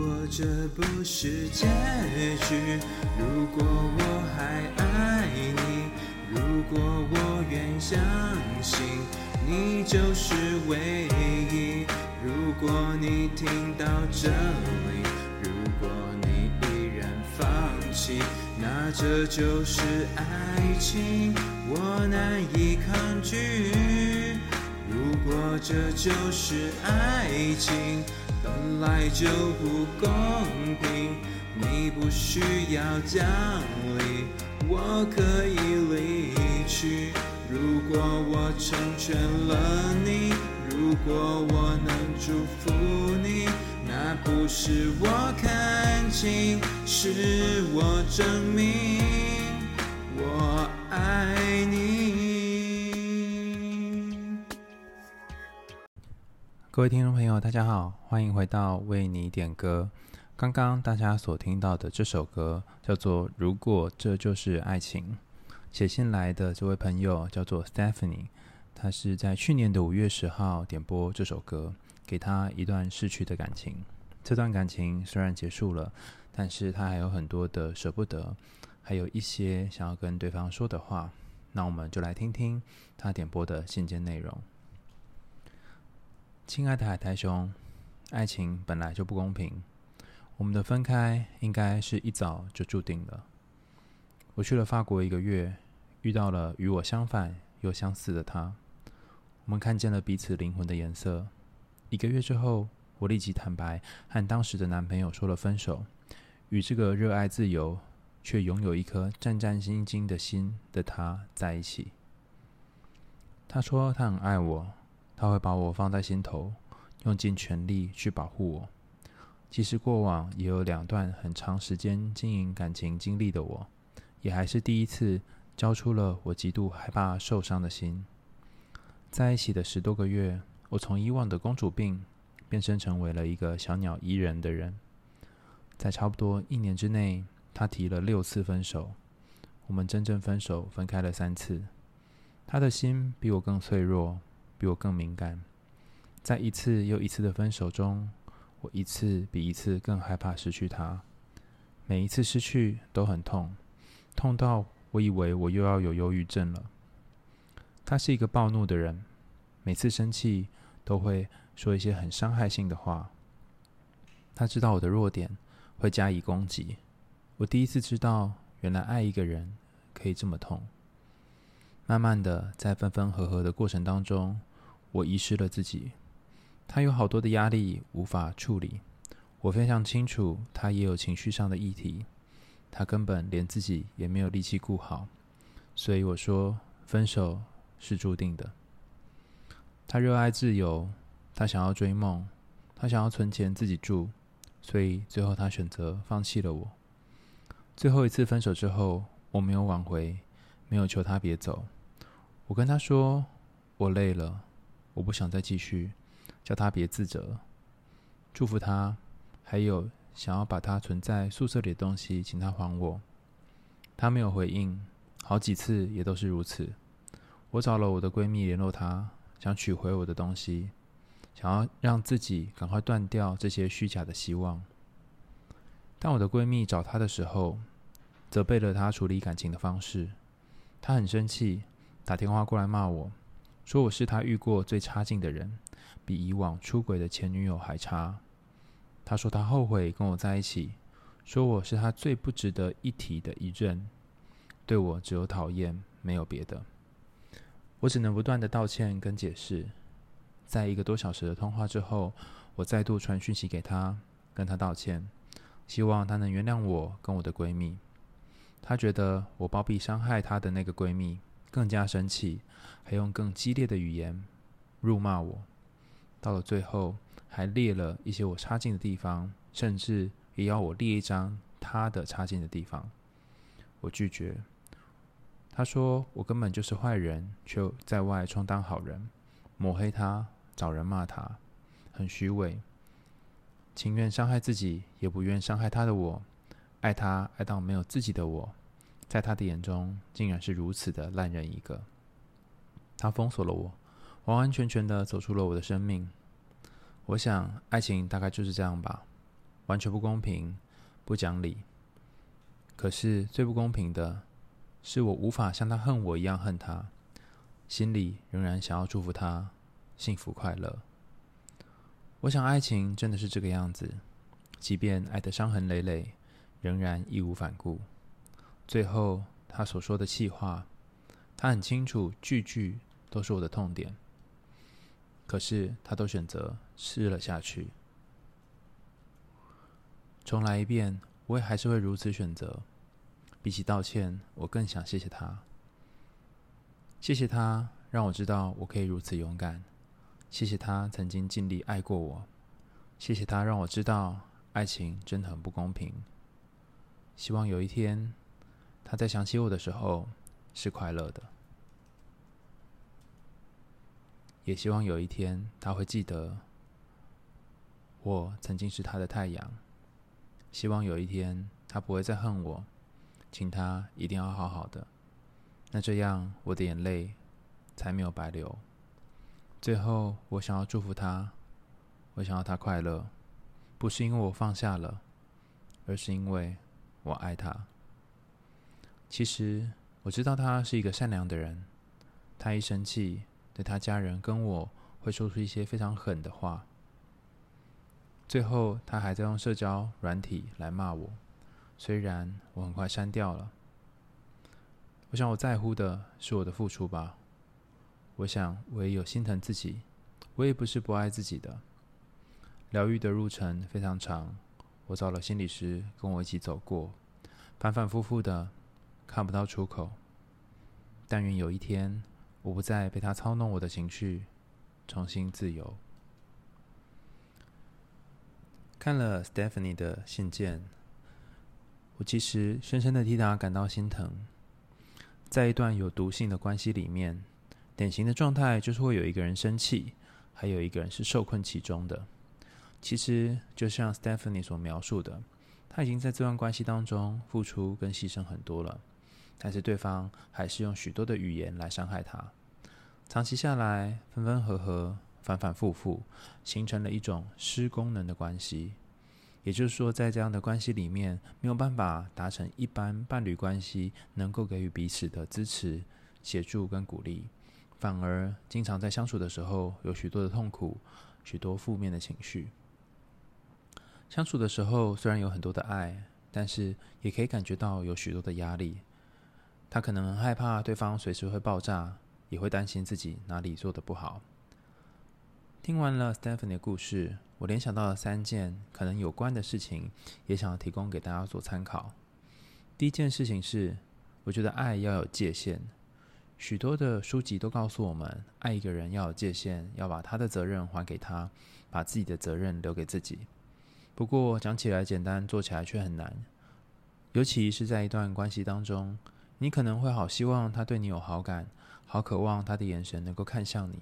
果这不是结局，如果我还爱你，如果我愿相信你就是唯一，如果你听到这里，如果你依然放弃，那这就是爱情，我难以抗拒。如果这就是爱情。本来就不公平，你不需要讲理，我可以离去。如果我成全了你，如果我能祝福你，那不是我看清，是我证明各位听众朋友，大家好，欢迎回到为你点歌。刚刚大家所听到的这首歌叫做《如果这就是爱情》。写信来的这位朋友叫做 Stephanie，他是在去年的五月十号点播这首歌，给他一段逝去的感情。这段感情虽然结束了，但是他还有很多的舍不得，还有一些想要跟对方说的话。那我们就来听听他点播的信件内容。亲爱的海苔熊，爱情本来就不公平，我们的分开应该是一早就注定了。我去了法国一个月，遇到了与我相反又相似的他，我们看见了彼此灵魂的颜色。一个月之后，我立即坦白和当时的男朋友说了分手，与这个热爱自由却拥有一颗战战兢兢的心的他在一起。他说他很爱我。他会把我放在心头，用尽全力去保护我。即使过往也有两段很长时间经营感情经历的我，也还是第一次交出了我极度害怕受伤的心。在一起的十多个月，我从以往的公主病变身成为了一个小鸟依人的人。在差不多一年之内，他提了六次分手，我们真正分手分开了三次。他的心比我更脆弱。比我更敏感，在一次又一次的分手中，我一次比一次更害怕失去他。每一次失去都很痛，痛到我以为我又要有忧郁症了。他是一个暴怒的人，每次生气都会说一些很伤害性的话。他知道我的弱点，会加以攻击。我第一次知道，原来爱一个人可以这么痛。慢慢的，在分分合合的过程当中，我遗失了自己，他有好多的压力无法处理。我非常清楚，他也有情绪上的议题，他根本连自己也没有力气顾好。所以我说，分手是注定的。他热爱自由，他想要追梦，他想要存钱自己住，所以最后他选择放弃了我。最后一次分手之后，我没有挽回，没有求他别走。我跟他说，我累了。我不想再继续，叫他别自责，祝福他，还有想要把他存在宿舍里的东西，请他还我。他没有回应，好几次也都是如此。我找了我的闺蜜联络他，想取回我的东西，想要让自己赶快断掉这些虚假的希望。但我的闺蜜找他的时候，责备了他处理感情的方式，他很生气，打电话过来骂我。说我是他遇过最差劲的人，比以往出轨的前女友还差。他说他后悔跟我在一起，说我是他最不值得一提的一任，对我只有讨厌，没有别的。我只能不断的道歉跟解释。在一个多小时的通话之后，我再度传讯息给他，跟他道歉，希望他能原谅我跟我的闺蜜。他觉得我包庇伤害他的那个闺蜜。更加生气，还用更激烈的语言辱骂我。到了最后，还列了一些我差劲的地方，甚至也要我列一张他的差劲的地方。我拒绝。他说我根本就是坏人，却在外充当好人，抹黑他，找人骂他，很虚伪，情愿伤害自己，也不愿伤害他的我，爱他爱到没有自己的我。在他的眼中，竟然是如此的烂人一个。他封锁了我，完完全全的走出了我的生命。我想，爱情大概就是这样吧，完全不公平、不讲理。可是最不公平的是，我无法像他恨我一样恨他，心里仍然想要祝福他幸福快乐。我想，爱情真的是这个样子，即便爱得伤痕累累，仍然义无反顾。最后，他所说的气话，他很清楚，句句都是我的痛点，可是他都选择吃了下去。重来一遍，我也还是会如此选择。比起道歉，我更想谢谢他。谢谢他让我知道我可以如此勇敢。谢谢他曾经尽力爱过我。谢谢他让我知道爱情真的很不公平。希望有一天，他在想起我的时候是快乐的。也希望有一天他会记得我曾经是他的太阳。希望有一天他不会再恨我。请他一定要好好的，那这样我的眼泪才没有白流。最后，我想要祝福他，我想要他快乐，不是因为我放下了，而是因为我爱他。其实我知道他是一个善良的人，他一生气，对他家人跟我会说出一些非常狠的话。最后，他还在用社交软体来骂我。虽然我很快删掉了，我想我在乎的是我的付出吧。我想我也有心疼自己，我也不是不爱自己的。疗愈的路程非常长，我找了心理师跟我一起走过，反反复复的看不到出口。但愿有一天，我不再被他操弄我的情绪，重新自由。看了 Stephanie 的信件。我其实深深的替他感到心疼。在一段有毒性的关系里面，典型的状态就是会有一个人生气，还有一个人是受困其中的。其实就像 Stephanie 所描述的，他已经在这段关系当中付出跟牺牲很多了，但是对方还是用许多的语言来伤害他。长期下来，分分合合，反反复复，形成了一种失功能的关系。也就是说，在这样的关系里面，没有办法达成一般伴侣关系能够给予彼此的支持、协助跟鼓励，反而经常在相处的时候有许多的痛苦、许多负面的情绪。相处的时候虽然有很多的爱，但是也可以感觉到有许多的压力。他可能很害怕对方随时会爆炸，也会担心自己哪里做得不好。听完了 Stephanie 的故事。我联想到了三件可能有关的事情，也想要提供给大家做参考。第一件事情是，我觉得爱要有界限。许多的书籍都告诉我们，爱一个人要有界限，要把他的责任还给他，把自己的责任留给自己。不过讲起来简单，做起来却很难。尤其是在一段关系当中，你可能会好希望他对你有好感，好渴望他的眼神能够看向你，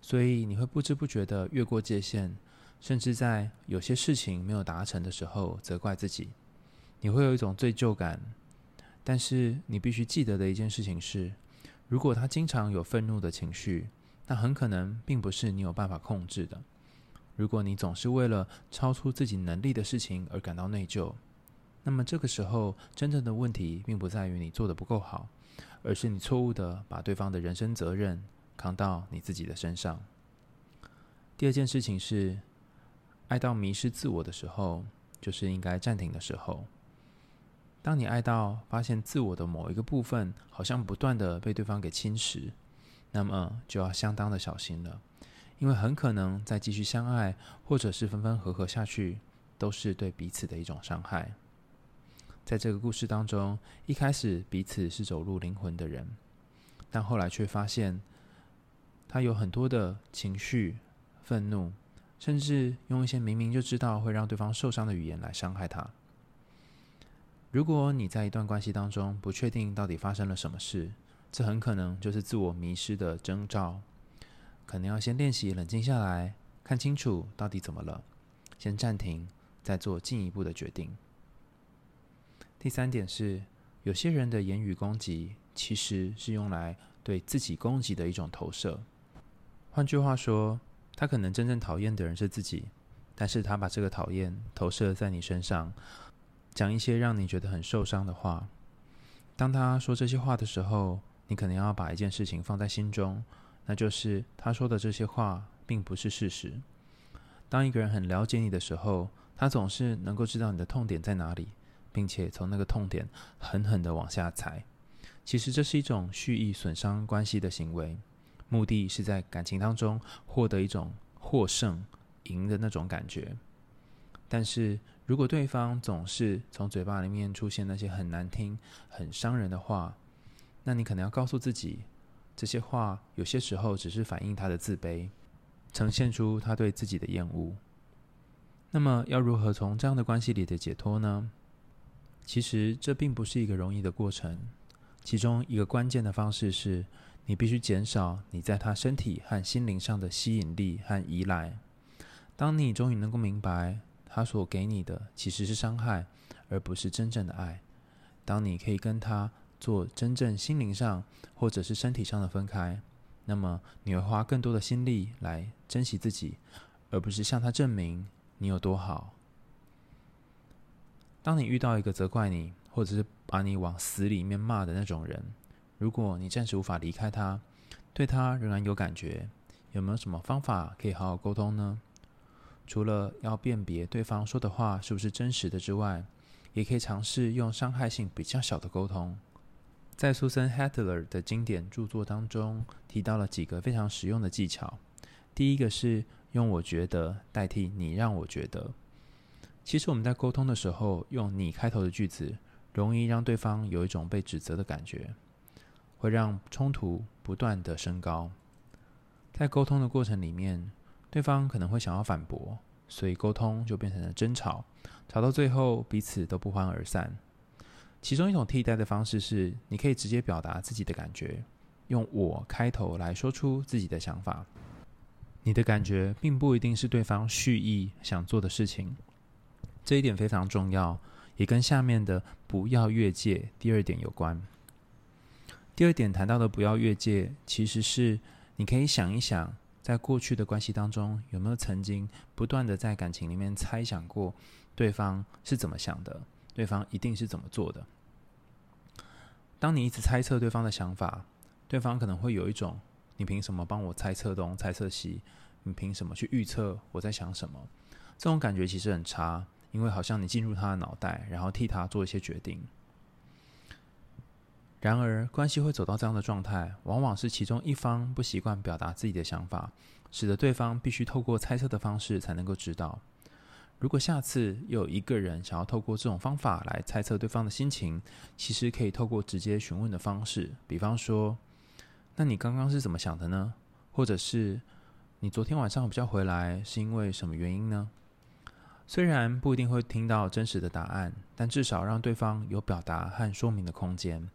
所以你会不知不觉地越过界限。甚至在有些事情没有达成的时候，责怪自己，你会有一种罪疚感。但是你必须记得的一件事情是，如果他经常有愤怒的情绪，那很可能并不是你有办法控制的。如果你总是为了超出自己能力的事情而感到内疚，那么这个时候真正的问题并不在于你做的不够好，而是你错误的把对方的人生责任扛到你自己的身上。第二件事情是。爱到迷失自我的时候，就是应该暂停的时候。当你爱到发现自我的某一个部分好像不断的被对方给侵蚀，那么就要相当的小心了，因为很可能再继续相爱，或者是分分合合下去，都是对彼此的一种伤害。在这个故事当中，一开始彼此是走入灵魂的人，但后来却发现他有很多的情绪、愤怒。甚至用一些明明就知道会让对方受伤的语言来伤害他。如果你在一段关系当中不确定到底发生了什么事，这很可能就是自我迷失的征兆。可能要先练习冷静下来，看清楚到底怎么了，先暂停，再做进一步的决定。第三点是，有些人的言语攻击其实是用来对自己攻击的一种投射。换句话说，他可能真正讨厌的人是自己，但是他把这个讨厌投射在你身上，讲一些让你觉得很受伤的话。当他说这些话的时候，你可能要把一件事情放在心中，那就是他说的这些话并不是事实。当一个人很了解你的时候，他总是能够知道你的痛点在哪里，并且从那个痛点狠狠的往下踩。其实这是一种蓄意损伤关系的行为，目的是在感情当中获得一种获胜、赢的那种感觉。但是如果对方总是从嘴巴里面出现那些很难听、很伤人的话，那你可能要告诉自己，这些话有些时候只是反映他的自卑，呈现出他对自己的厌恶。那么要如何从这样的关系里的解脱呢？其实这并不是一个容易的过程。其中一个关键的方式是，你必须减少你在他身体和心灵上的吸引力和依赖。当你终于能够明白，他所给你的其实是伤害，而不是真正的爱。当你可以跟他做真正心灵上或者是身体上的分开，那么你会花更多的心力来珍惜自己，而不是向他证明你有多好。当你遇到一个责怪你，或者是把你往死里面骂的那种人，如果你暂时无法离开他，对他仍然有感觉，有没有什么方法可以好好沟通呢？除了要辨别对方说的话是不是真实的之外，也可以尝试用伤害性比较小的沟通。在苏珊·海特勒的经典著作当中，提到了几个非常实用的技巧。第一个是用“我觉得”代替“你让我觉得”。其实我们在沟通的时候，用“你”开头的句子，容易让对方有一种被指责的感觉，会让冲突不断的升高。在沟通的过程里面，对方可能会想要反驳，所以沟通就变成了争吵，吵到最后彼此都不欢而散。其中一种替代的方式是，你可以直接表达自己的感觉，用“我”开头来说出自己的想法。你的感觉并不一定是对方蓄意想做的事情，这一点非常重要。也跟下面的“不要越界”第二点有关。第二点谈到的“不要越界”，其实是你可以想一想，在过去的关系当中，有没有曾经不断的在感情里面猜想过对方是怎么想的，对方一定是怎么做的。当你一直猜测对方的想法，对方可能会有一种“你凭什么帮我猜测东、猜测西？你凭什么去预测我在想什么？”这种感觉其实很差。因为好像你进入他的脑袋，然后替他做一些决定。然而，关系会走到这样的状态，往往是其中一方不习惯表达自己的想法，使得对方必须透过猜测的方式才能够知道。如果下次又有一个人想要透过这种方法来猜测对方的心情，其实可以透过直接询问的方式，比方说：“那你刚刚是怎么想的呢？”或者是“你昨天晚上比较回来是因为什么原因呢？”虽然不一定会听到真实的答案，但至少让对方有表达和说明的空间。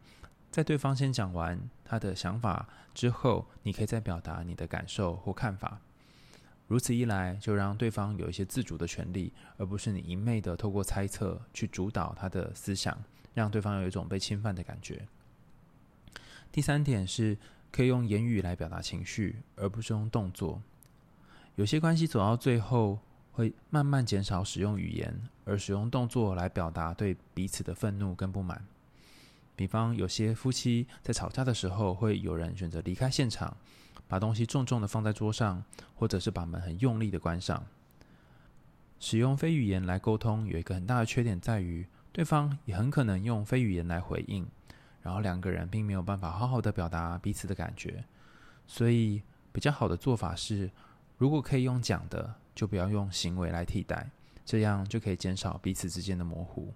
在对方先讲完他的想法之后，你可以再表达你的感受或看法。如此一来，就让对方有一些自主的权利，而不是你一昧的透过猜测去主导他的思想，让对方有一种被侵犯的感觉。第三点是可以用言语来表达情绪，而不是用动作。有些关系走到最后，会慢慢减少使用语言，而使用动作来表达对彼此的愤怒跟不满。比方，有些夫妻在吵架的时候，会有人选择离开现场，把东西重重的放在桌上，或者是把门很用力的关上。使用非语言来沟通，有一个很大的缺点在于，对方也很可能用非语言来回应，然后两个人并没有办法好好的表达彼此的感觉。所以，比较好的做法是，如果可以用讲的。就不要用行为来替代，这样就可以减少彼此之间的模糊。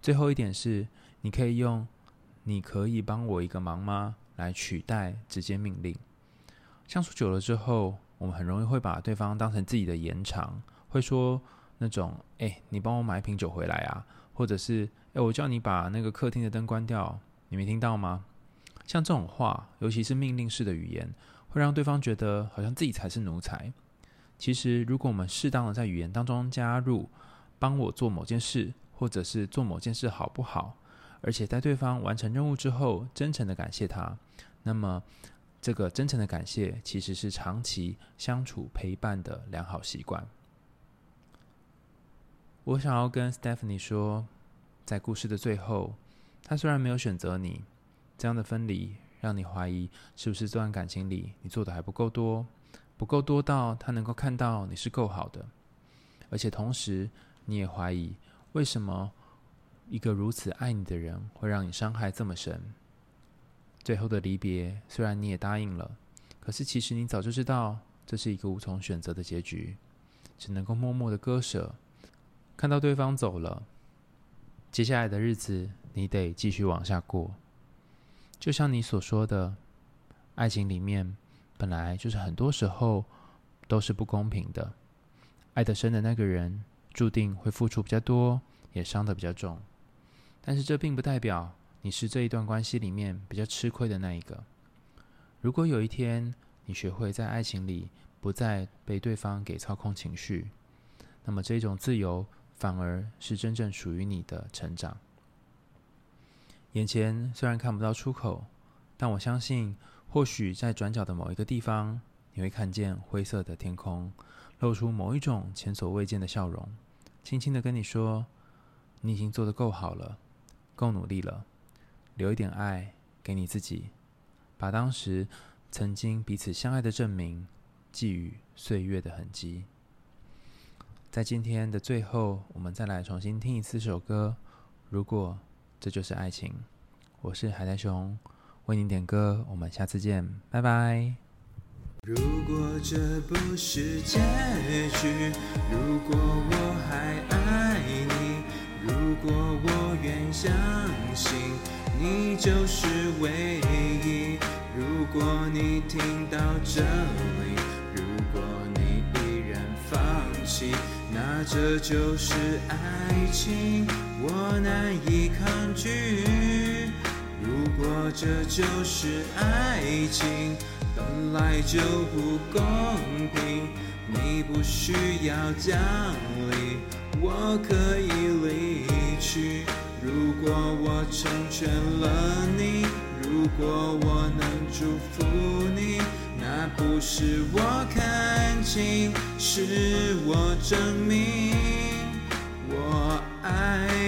最后一点是，你可以用“你可以帮我一个忙吗”来取代直接命令。相处久了之后，我们很容易会把对方当成自己的延长，会说那种“哎，你帮我买一瓶酒回来啊”，或者是“哎，我叫你把那个客厅的灯关掉，你没听到吗？”像这种话，尤其是命令式的语言，会让对方觉得好像自己才是奴才。其实，如果我们适当的在语言当中加入“帮我做某件事”或者是“做某件事好不好”，而且在对方完成任务之后，真诚的感谢他，那么这个真诚的感谢其实是长期相处陪伴的良好习惯。我想要跟 Stephanie 说，在故事的最后，他虽然没有选择你，这样的分离让你怀疑是不是这段感情里你做的还不够多，不够多到他能够看到你是够好的，而且同时你也怀疑为什么一个如此爱你的人会让你伤害这么深。最后的离别，虽然你也答应了，可是其实你早就知道这是一个无从选择的结局，只能够默默的割舍。看到对方走了，接下来的日子你得继续往下过。就像你所说的，爱情里面本来就是很多时候都是不公平的。爱得深的那个人注定会付出比较多，也伤得比较重。但是这并不代表。你是这一段关系里面比较吃亏的那一个。如果有一天你学会在爱情里不再被对方给操控情绪，那么这种自由反而是真正属于你的成长。眼前虽然看不到出口，但我相信，或许在转角的某一个地方，你会看见灰色的天空，露出某一种前所未见的笑容，轻轻的跟你说：“你已经做得够好了，够努力了。”留一点爱给你自己，把当时曾经彼此相爱的证明寄予岁月的痕迹。在今天的最后，我们再来重新听一次这首歌。如果这就是爱情，我是海苔熊，为您点歌。我们下次见，拜拜。如果这不是结局，如果我还爱你，如果我愿相信。你就是唯一。如果你听到这里，如果你依然放弃，那这就是爱情，我难以抗拒。如果这就是爱情，本来就不公平，你不需要讲理，我可以离去。如果我成全了你，如果我能祝福你，那不是我看清，是我证明我爱。